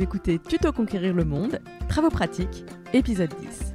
Vous écoutez Tuto Conquérir le Monde, Travaux pratiques, épisode 10.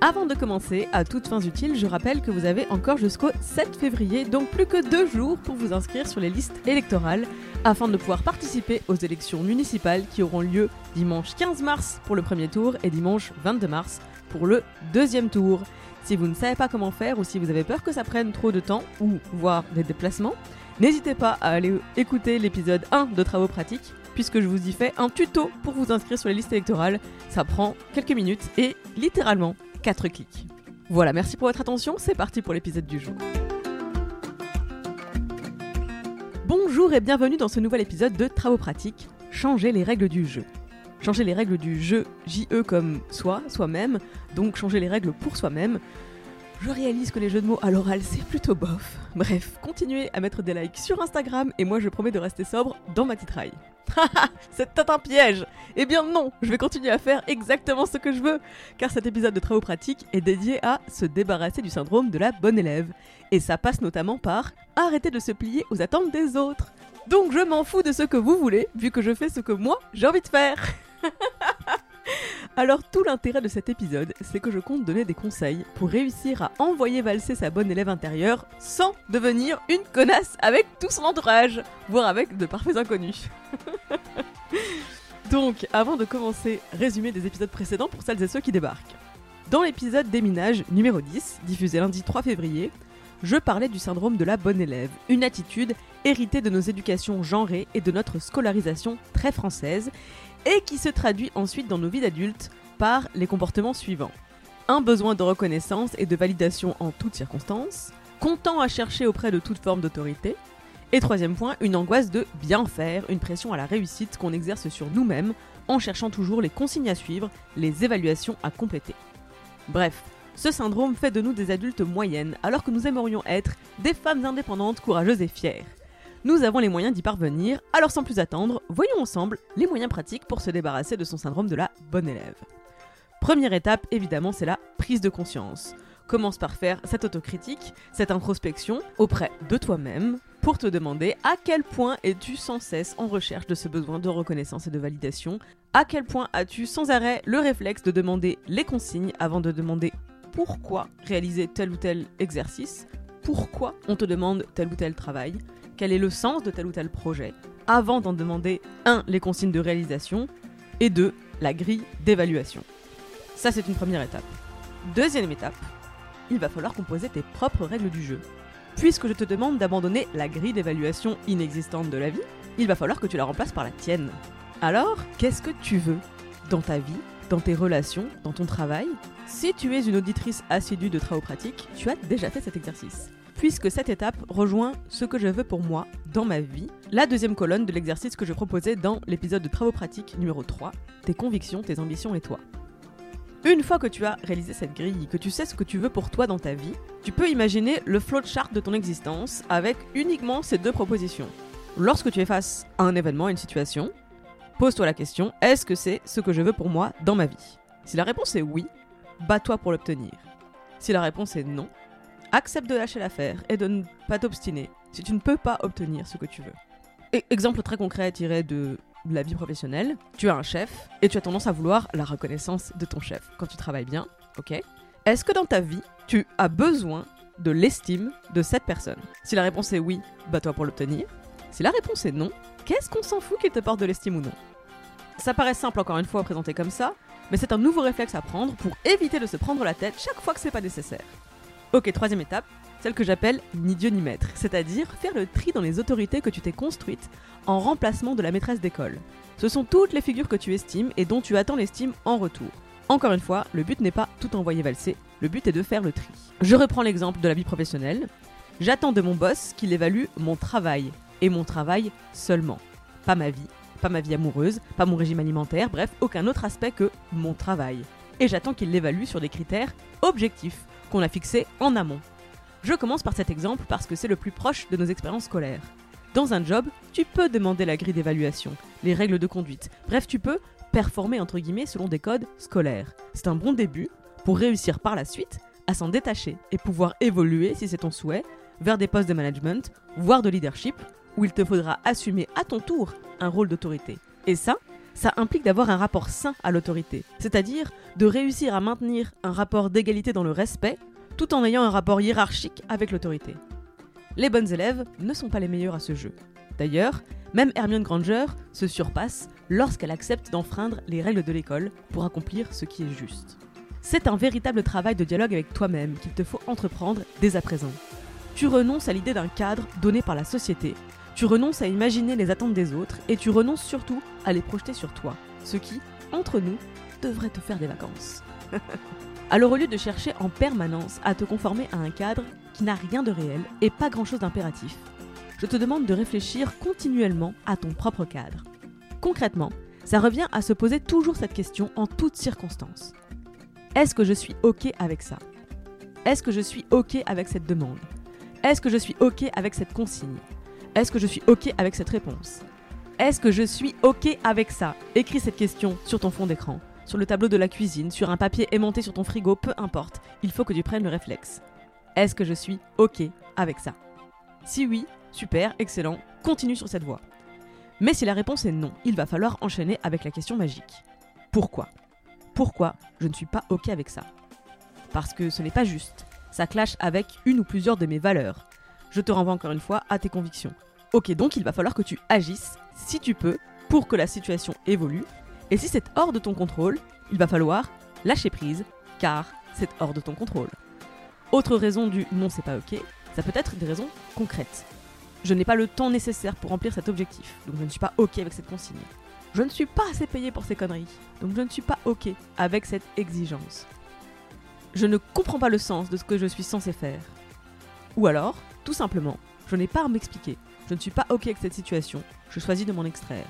Avant de commencer, à toutes fins utiles, je rappelle que vous avez encore jusqu'au 7 février, donc plus que deux jours pour vous inscrire sur les listes électorales afin de pouvoir participer aux élections municipales qui auront lieu dimanche 15 mars pour le premier tour et dimanche 22 mars pour le deuxième tour. Si vous ne savez pas comment faire ou si vous avez peur que ça prenne trop de temps ou voire des déplacements, n'hésitez pas à aller écouter l'épisode 1 de Travaux pratiques puisque je vous y fais un tuto pour vous inscrire sur les listes électorales. Ça prend quelques minutes et littéralement 4 clics. Voilà, merci pour votre attention, c'est parti pour l'épisode du jour. Bonjour et bienvenue dans ce nouvel épisode de Travaux pratiques, changer les règles du jeu. Changer les règles du jeu, JE comme soi, soi-même, donc changer les règles pour soi-même. Je réalise que les jeux de mots à l'oral c'est plutôt bof. Bref, continuez à mettre des likes sur Instagram et moi je promets de rester sobre dans ma titraille. c'est peut-être un piège Eh bien non, je vais continuer à faire exactement ce que je veux, car cet épisode de travaux pratiques est dédié à se débarrasser du syndrome de la bonne élève. Et ça passe notamment par arrêter de se plier aux attentes des autres. Donc je m'en fous de ce que vous voulez, vu que je fais ce que moi j'ai envie de faire. Alors tout l'intérêt de cet épisode, c'est que je compte donner des conseils pour réussir à envoyer valser sa bonne élève intérieure sans devenir une connasse avec tout son entourage, voire avec de parfaits inconnus. Donc, avant de commencer, résumé des épisodes précédents pour celles et ceux qui débarquent. Dans l'épisode Déminage numéro 10, diffusé lundi 3 février, je parlais du syndrome de la bonne élève, une attitude héritée de nos éducations genrées et de notre scolarisation très française, et qui se traduit ensuite dans nos vies d'adultes par les comportements suivants. Un besoin de reconnaissance et de validation en toutes circonstances, comptant à chercher auprès de toute forme d'autorité, et troisième point, une angoisse de bien faire, une pression à la réussite qu'on exerce sur nous-mêmes en cherchant toujours les consignes à suivre, les évaluations à compléter. Bref, ce syndrome fait de nous des adultes moyennes alors que nous aimerions être des femmes indépendantes, courageuses et fières. Nous avons les moyens d'y parvenir, alors sans plus attendre, voyons ensemble les moyens pratiques pour se débarrasser de son syndrome de la bonne élève. Première étape, évidemment, c'est la prise de conscience. Commence par faire cette autocritique, cette introspection auprès de toi-même pour te demander à quel point es-tu sans cesse en recherche de ce besoin de reconnaissance et de validation, à quel point as-tu sans arrêt le réflexe de demander les consignes avant de demander pourquoi réaliser tel ou tel exercice, pourquoi on te demande tel ou tel travail, quel est le sens de tel ou tel projet, avant d'en demander 1. les consignes de réalisation et 2. la grille d'évaluation. Ça c'est une première étape. Deuxième étape, il va falloir composer tes propres règles du jeu. Puisque je te demande d'abandonner la grille d'évaluation inexistante de la vie, il va falloir que tu la remplaces par la tienne. Alors, qu'est-ce que tu veux dans ta vie, dans tes relations, dans ton travail? Si tu es une auditrice assidue de travaux pratiques, tu as déjà fait cet exercice puisque cette étape rejoint ce que je veux pour moi dans ma vie, la deuxième colonne de l'exercice que je proposais dans l'épisode de travaux pratiques numéro 3, tes convictions, tes ambitions et toi. Une fois que tu as réalisé cette grille, que tu sais ce que tu veux pour toi dans ta vie, tu peux imaginer le flowchart de ton existence avec uniquement ces deux propositions. Lorsque tu es face à un événement, à une situation, pose-toi la question est-ce que c'est ce que je veux pour moi dans ma vie? Si la réponse est oui, bats-toi pour l'obtenir. Si la réponse est non, accepte de lâcher l'affaire et de ne pas t'obstiner si tu ne peux pas obtenir ce que tu veux. exemple très concret tiré de la vie professionnelle, tu as un chef et tu as tendance à vouloir la reconnaissance de ton chef quand tu travailles bien, ok? Est-ce que dans ta vie, tu as besoin de l'estime de cette personne? Si la réponse est oui, bats-toi pour l'obtenir. Si la réponse est non, qu'est-ce qu'on s'en fout qu'il te porte de l'estime ou non? Ça paraît simple encore une fois à présenter comme ça, mais c'est un nouveau réflexe à prendre pour éviter de se prendre la tête chaque fois que c'est pas nécessaire. Ok, troisième étape, celle que j'appelle ni Dieu ni maître, c'est-à-dire faire le tri dans les autorités que tu t'es construites en remplacement de la maîtresse d'école. Ce sont toutes les figures que tu estimes et dont tu attends l'estime en retour. Encore une fois, le but n'est pas tout envoyer valser, le but est de faire le tri. Je reprends l'exemple de la vie professionnelle. J'attends de mon boss qu'il évalue mon travail, et mon travail seulement. Pas ma vie, pas ma vie amoureuse, pas mon régime alimentaire, bref, aucun autre aspect que mon travail. Et j'attends qu'il l'évalue sur des critères objectifs qu'on a fixés en amont. Je commence par cet exemple parce que c'est le plus proche de nos expériences scolaires. Dans un job, tu peux demander la grille d'évaluation, les règles de conduite, bref, tu peux performer entre guillemets selon des codes scolaires. C'est un bon début pour réussir par la suite à s'en détacher et pouvoir évoluer, si c'est ton souhait, vers des postes de management, voire de leadership, où il te faudra assumer à ton tour un rôle d'autorité. Et ça, ça implique d'avoir un rapport sain à l'autorité, c'est-à-dire de réussir à maintenir un rapport d'égalité dans le respect, tout en ayant un rapport hiérarchique avec l'autorité. Les bonnes élèves ne sont pas les meilleurs à ce jeu. D'ailleurs, même Hermione Granger se surpasse lorsqu'elle accepte d'enfreindre les règles de l'école pour accomplir ce qui est juste. C'est un véritable travail de dialogue avec toi-même qu'il te faut entreprendre dès à présent. Tu renonces à l'idée d'un cadre donné par la société tu renonces à imaginer les attentes des autres et tu renonces surtout à les projeter sur toi, ce qui, entre nous, devrait te faire des vacances. Alors au lieu de chercher en permanence à te conformer à un cadre qui n'a rien de réel et pas grand-chose d'impératif, je te demande de réfléchir continuellement à ton propre cadre. Concrètement, ça revient à se poser toujours cette question en toutes circonstances. Est-ce que je suis OK avec ça? Est-ce que je suis OK avec cette demande? Est-ce que je suis OK avec cette consigne? Est-ce que je suis OK avec cette réponse? Est-ce que je suis OK avec ça? Écris cette question sur ton fond d'écran, sur le tableau de la cuisine, sur un papier aimanté sur ton frigo, peu importe. Il faut que tu prennes le réflexe. Est-ce que je suis OK avec ça? Si oui, super, excellent, continue sur cette voie. Mais si la réponse est non, il va falloir enchaîner avec la question magique. Pourquoi? Pourquoi je ne suis pas OK avec ça? Parce que ce n'est pas juste. Ça clash avec une ou plusieurs de mes valeurs, je te renvoie encore une fois à tes convictions. Ok, donc il va falloir que tu agisses, si tu peux, pour que la situation évolue. Et si c'est hors de ton contrôle, il va falloir lâcher prise, car c'est hors de ton contrôle. Autre raison du non, c'est pas ok, ça peut être des raisons concrètes. Je n'ai pas le temps nécessaire pour remplir cet objectif, donc je ne suis pas ok avec cette consigne. Je ne suis pas assez payé pour ces conneries, donc je ne suis pas ok avec cette exigence. Je ne comprends pas le sens de ce que je suis censé faire. Ou alors, tout simplement, je n'ai pas à m'expliquer. Je ne suis pas OK avec cette situation. Je choisis de m'en extraire.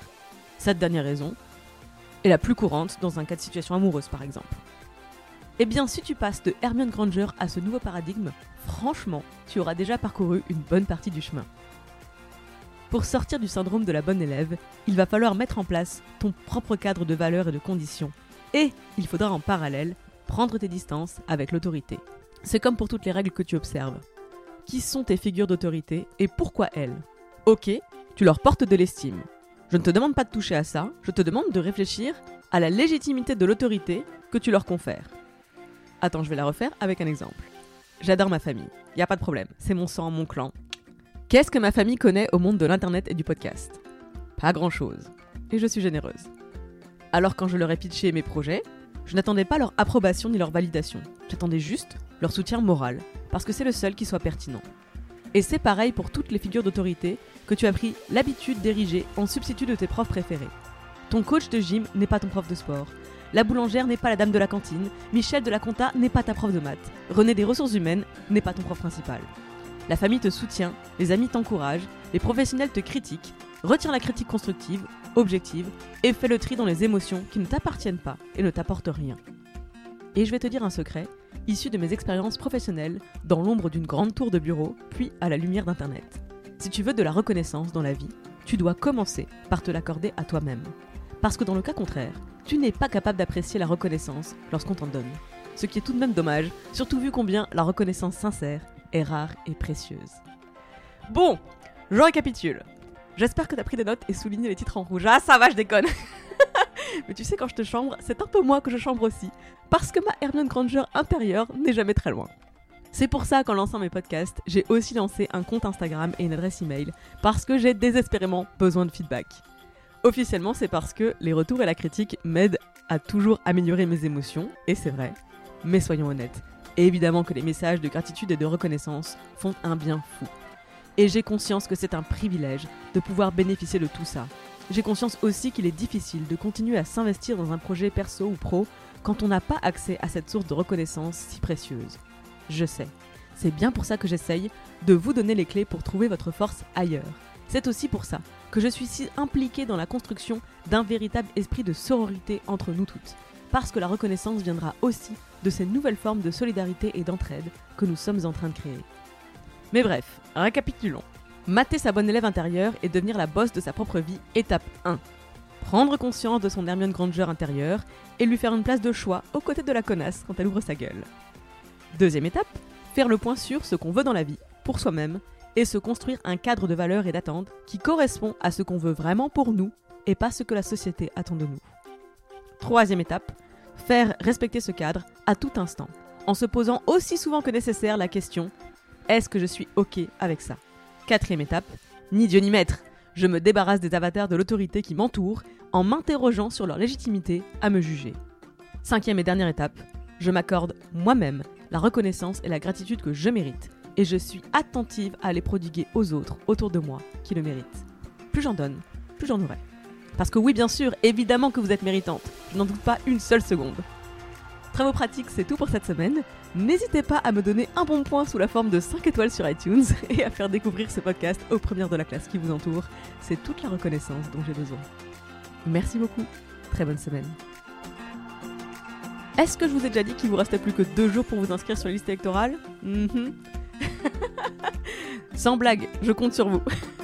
Cette dernière raison est la plus courante dans un cas de situation amoureuse, par exemple. Eh bien, si tu passes de Hermione Granger à ce nouveau paradigme, franchement, tu auras déjà parcouru une bonne partie du chemin. Pour sortir du syndrome de la bonne élève, il va falloir mettre en place ton propre cadre de valeurs et de conditions. Et il faudra en parallèle prendre tes distances avec l'autorité. C'est comme pour toutes les règles que tu observes qui sont tes figures d'autorité et pourquoi elles? Ok, tu leur portes de l'estime. Je ne te demande pas de toucher à ça, je te demande de réfléchir à la légitimité de l'autorité que tu leur confères. Attends, je vais la refaire avec un exemple. J'adore ma famille, y a pas de problème, c'est mon sang, mon clan. Qu'est-ce que ma famille connaît au monde de l'internet et du podcast? Pas grand-chose. Et je suis généreuse. Alors quand je leur ai pitché mes projets, je n'attendais pas leur approbation ni leur validation. J'attendais juste leur soutien moral, parce que c'est le seul qui soit pertinent. Et c'est pareil pour toutes les figures d'autorité que tu as pris l'habitude d'ériger en substitut de tes profs préférés. Ton coach de gym n'est pas ton prof de sport. La boulangère n'est pas la dame de la cantine. Michel de la compta n'est pas ta prof de maths. René des ressources humaines n'est pas ton prof principal. La famille te soutient, les amis t'encouragent, les professionnels te critiquent. Retiens la critique constructive, objective, et fais le tri dans les émotions qui ne t'appartiennent pas et ne t'apportent rien. Et je vais te dire un secret, issu de mes expériences professionnelles dans l'ombre d'une grande tour de bureau, puis à la lumière d'Internet. Si tu veux de la reconnaissance dans la vie, tu dois commencer par te l'accorder à toi-même. Parce que dans le cas contraire, tu n'es pas capable d'apprécier la reconnaissance lorsqu'on t'en donne. Ce qui est tout de même dommage, surtout vu combien la reconnaissance sincère est rare et précieuse. Bon, je récapitule. J'espère que t'as pris des notes et souligné les titres en rouge. Ah ça va, je déconne Mais tu sais, quand je te chambre, c'est un peu moi que je chambre aussi. Parce que ma Hermione Granger intérieure n'est jamais très loin. C'est pour ça qu'en lançant mes podcasts, j'ai aussi lancé un compte Instagram et une adresse email, parce que j'ai désespérément besoin de feedback. Officiellement, c'est parce que les retours et la critique m'aident à toujours améliorer mes émotions, et c'est vrai. Mais soyons honnêtes, évidemment que les messages de gratitude et de reconnaissance font un bien fou. Et j'ai conscience que c'est un privilège de pouvoir bénéficier de tout ça, j'ai conscience aussi qu'il est difficile de continuer à s'investir dans un projet perso ou pro quand on n'a pas accès à cette source de reconnaissance si précieuse. Je sais. C'est bien pour ça que j'essaye de vous donner les clés pour trouver votre force ailleurs. C'est aussi pour ça que je suis si impliquée dans la construction d'un véritable esprit de sororité entre nous toutes. Parce que la reconnaissance viendra aussi de ces nouvelles formes de solidarité et d'entraide que nous sommes en train de créer. Mais bref, récapitulons. Mater sa bonne élève intérieure et devenir la bosse de sa propre vie, étape 1. Prendre conscience de son Hermione Granger intérieure et lui faire une place de choix aux côtés de la connasse quand elle ouvre sa gueule. Deuxième étape, faire le point sur ce qu'on veut dans la vie, pour soi-même, et se construire un cadre de valeurs et d'attentes qui correspond à ce qu'on veut vraiment pour nous et pas ce que la société attend de nous. Troisième étape, faire respecter ce cadre à tout instant, en se posant aussi souvent que nécessaire la question est-ce que je suis OK avec ça? Quatrième étape, ni Dieu ni maître, je me débarrasse des avatars de l'autorité qui m'entourent en m'interrogeant sur leur légitimité à me juger. Cinquième et dernière étape, je m'accorde moi-même la reconnaissance et la gratitude que je mérite, et je suis attentive à les prodiguer aux autres autour de moi qui le méritent. Plus j'en donne, plus j'en aurai. Parce que oui, bien sûr, évidemment que vous êtes méritante, je n'en doute pas une seule seconde. Travaux pratiques, c'est tout pour cette semaine. N'hésitez pas à me donner un bon point sous la forme de 5 étoiles sur iTunes et à faire découvrir ce podcast aux premières de la classe qui vous entoure. C'est toute la reconnaissance dont j'ai besoin. Merci beaucoup. Très bonne semaine. Est-ce que je vous ai déjà dit qu'il vous restait plus que deux jours pour vous inscrire sur la liste électorale? Mhm. Sans blague, je compte sur vous.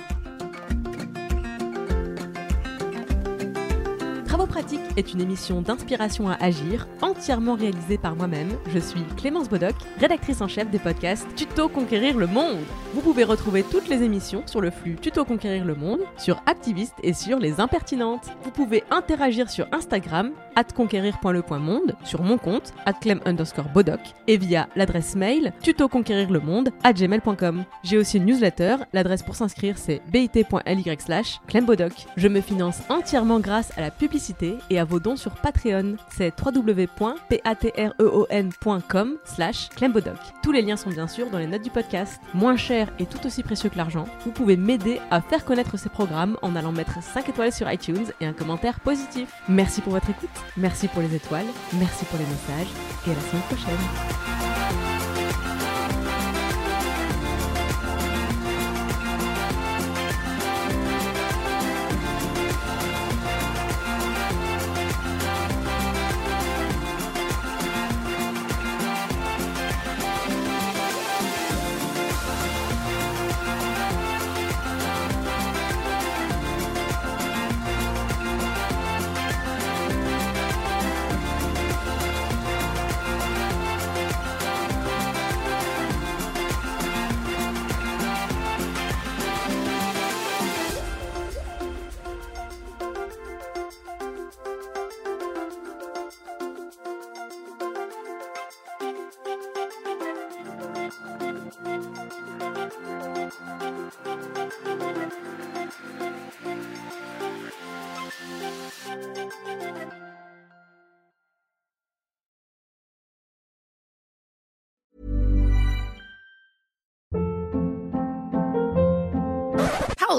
Travaux pratiques est une émission d'inspiration à agir, entièrement réalisée par moi-même. Je suis Clémence Bodoc, rédactrice en chef des podcasts Tuto Conquérir le Monde. Vous pouvez retrouver toutes les émissions sur le flux Tuto Conquérir le Monde, sur Activiste et sur Les Impertinentes. Vous pouvez interagir sur Instagram, conquérir.le.monde, sur mon compte, clem underscore bodoc, et via l'adresse mail tutoconquérirlemonde à gmail.com. J'ai aussi une newsletter, l'adresse pour s'inscrire c'est bit.ly slash clembodoc. Je me finance entièrement grâce à la publicité et à vos dons sur Patreon. C'est www.patreon.com slash clembodoc. Tous les liens sont bien sûr dans les notes du podcast. Moins cher et tout aussi précieux que l'argent, vous pouvez m'aider à faire connaître ces programmes en allant mettre 5 étoiles sur iTunes et un commentaire positif. Merci pour votre écoute, merci pour les étoiles, merci pour les messages et à la semaine prochaine.